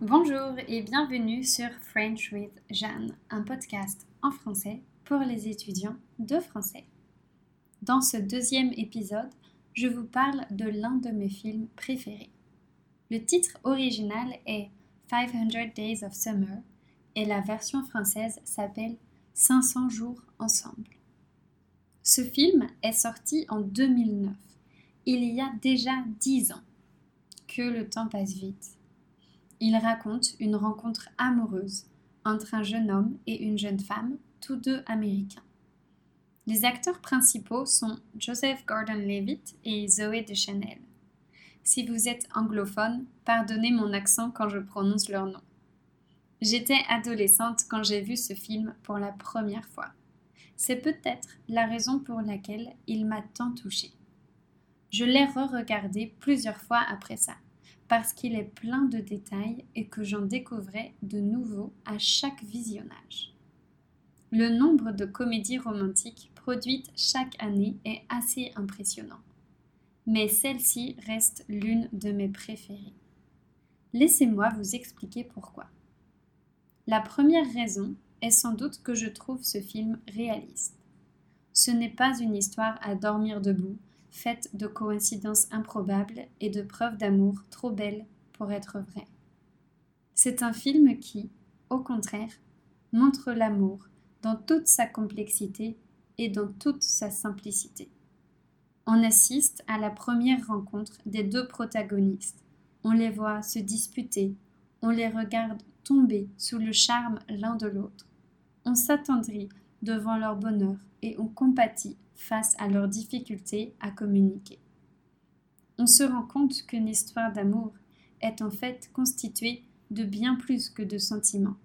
Bonjour et bienvenue sur French with Jeanne, un podcast en français pour les étudiants de français. Dans ce deuxième épisode, je vous parle de l'un de mes films préférés. Le titre original est 500 Days of Summer et la version française s'appelle 500 jours ensemble. Ce film est sorti en 2009, il y a déjà 10 ans. Que le temps passe vite. Il raconte une rencontre amoureuse entre un jeune homme et une jeune femme, tous deux américains. Les acteurs principaux sont Joseph Gordon-Levitt et Zoé Deschanel. Si vous êtes anglophone, pardonnez mon accent quand je prononce leur nom. J'étais adolescente quand j'ai vu ce film pour la première fois. C'est peut-être la raison pour laquelle il m'a tant touchée. Je l'ai re-regardé plusieurs fois après ça parce qu'il est plein de détails et que j'en découvrais de nouveaux à chaque visionnage. Le nombre de comédies romantiques produites chaque année est assez impressionnant, mais celle-ci reste l'une de mes préférées. Laissez-moi vous expliquer pourquoi. La première raison est sans doute que je trouve ce film réaliste. Ce n'est pas une histoire à dormir debout, faite de coïncidences improbables et de preuves d'amour trop belles pour être vraies. C'est un film qui, au contraire, montre l'amour dans toute sa complexité et dans toute sa simplicité. On assiste à la première rencontre des deux protagonistes. On les voit se disputer, on les regarde tomber sous le charme l'un de l'autre. On s'attendrit devant leur bonheur et on compatit face à leurs difficultés à communiquer. On se rend compte qu'une histoire d'amour est en fait constituée de bien plus que de sentiments.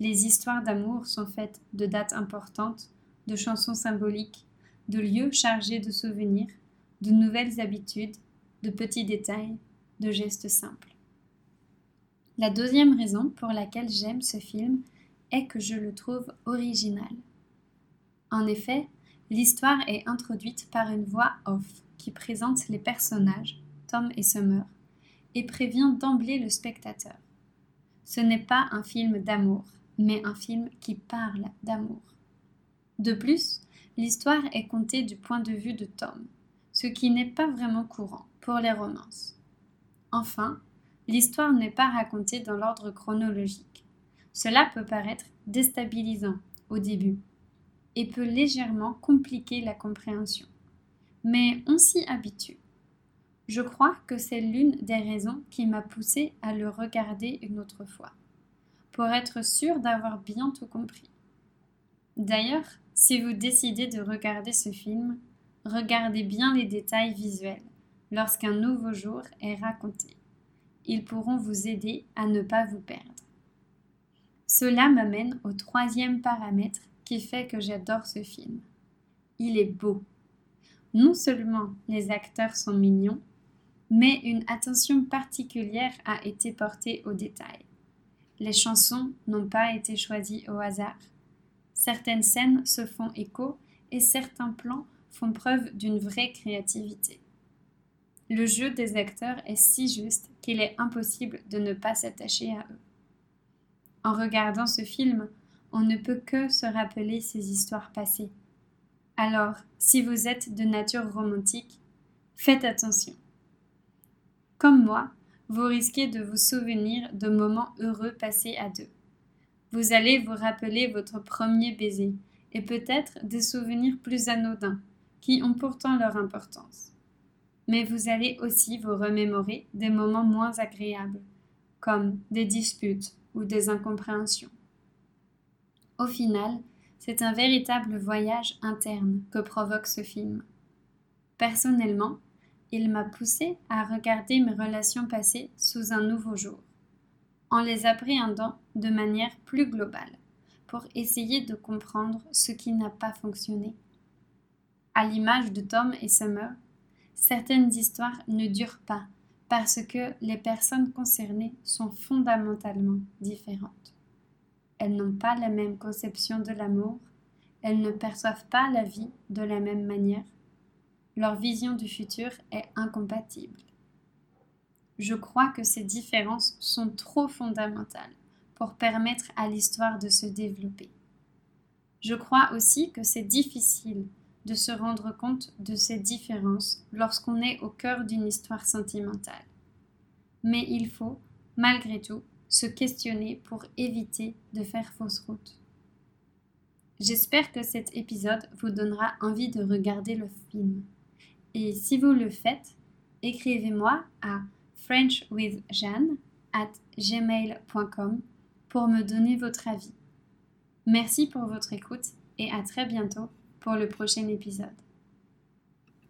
Les histoires d'amour sont faites de dates importantes, de chansons symboliques, de lieux chargés de souvenirs, de nouvelles habitudes, de petits détails, de gestes simples. La deuxième raison pour laquelle j'aime ce film est que je le trouve original. En effet, L'histoire est introduite par une voix off qui présente les personnages, Tom et Summer, et prévient d'emblée le spectateur. Ce n'est pas un film d'amour, mais un film qui parle d'amour. De plus, l'histoire est contée du point de vue de Tom, ce qui n'est pas vraiment courant pour les romances. Enfin, l'histoire n'est pas racontée dans l'ordre chronologique. Cela peut paraître déstabilisant au début, et peut légèrement compliquer la compréhension. Mais on s'y habitue. Je crois que c'est l'une des raisons qui m'a poussé à le regarder une autre fois, pour être sûr d'avoir bien tout compris. D'ailleurs, si vous décidez de regarder ce film, regardez bien les détails visuels lorsqu'un nouveau jour est raconté. Ils pourront vous aider à ne pas vous perdre. Cela m'amène au troisième paramètre qui fait que j'adore ce film. Il est beau. Non seulement les acteurs sont mignons, mais une attention particulière a été portée aux détails. Les chansons n'ont pas été choisies au hasard. Certaines scènes se font écho et certains plans font preuve d'une vraie créativité. Le jeu des acteurs est si juste qu'il est impossible de ne pas s'attacher à eux. En regardant ce film, on ne peut que se rappeler ces histoires passées. Alors, si vous êtes de nature romantique, faites attention. Comme moi, vous risquez de vous souvenir de moments heureux passés à deux. Vous allez vous rappeler votre premier baiser et peut-être des souvenirs plus anodins qui ont pourtant leur importance. Mais vous allez aussi vous remémorer des moments moins agréables, comme des disputes ou des incompréhensions. Au final, c'est un véritable voyage interne que provoque ce film. Personnellement, il m'a poussé à regarder mes relations passées sous un nouveau jour, en les appréhendant de manière plus globale, pour essayer de comprendre ce qui n'a pas fonctionné. À l'image de Tom et Summer, certaines histoires ne durent pas parce que les personnes concernées sont fondamentalement différentes. Elles n'ont pas la même conception de l'amour, elles ne perçoivent pas la vie de la même manière. Leur vision du futur est incompatible. je crois que ces différences sont trop fondamentales pour permettre à l'histoire de se développer. Je crois aussi que c'est difficile de se rendre compte de ces différences lorsqu'on est au cœur d'une histoire sentimentale. Mais il faut, malgré tout, se questionner pour éviter de faire fausse route. J'espère que cet épisode vous donnera envie de regarder le film. Et si vous le faites, écrivez-moi à frenchwithjeanne at gmail.com pour me donner votre avis. Merci pour votre écoute et à très bientôt pour le prochain épisode.